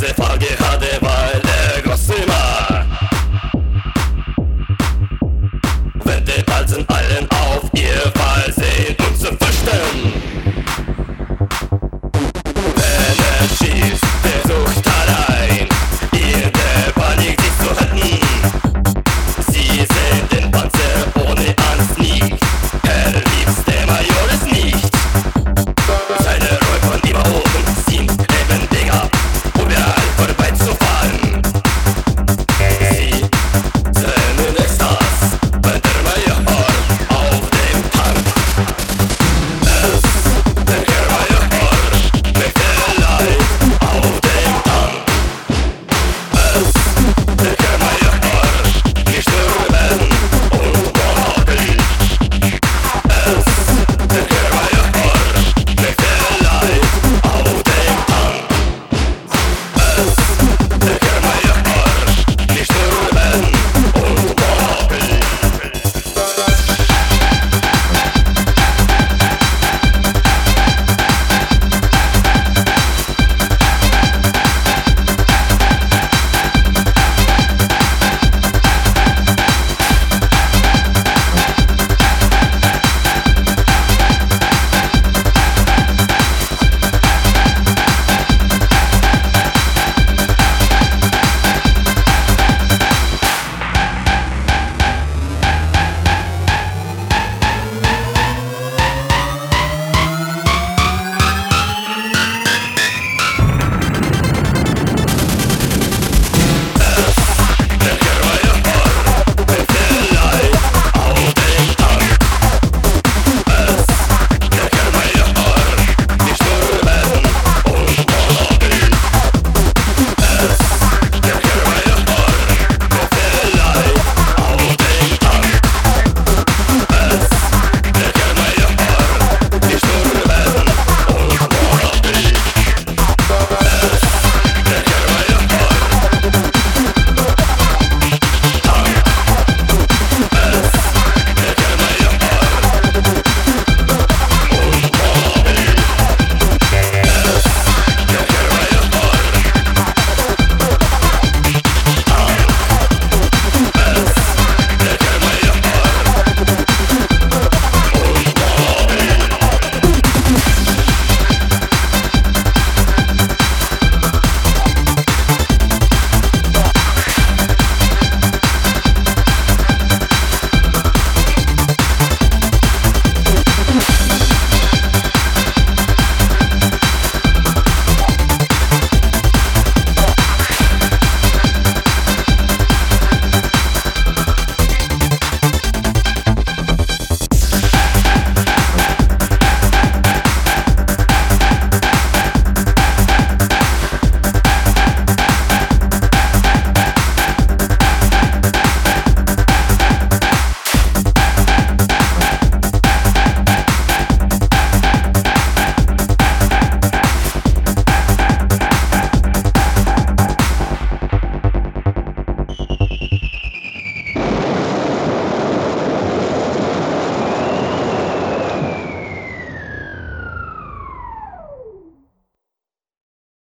Józefa nie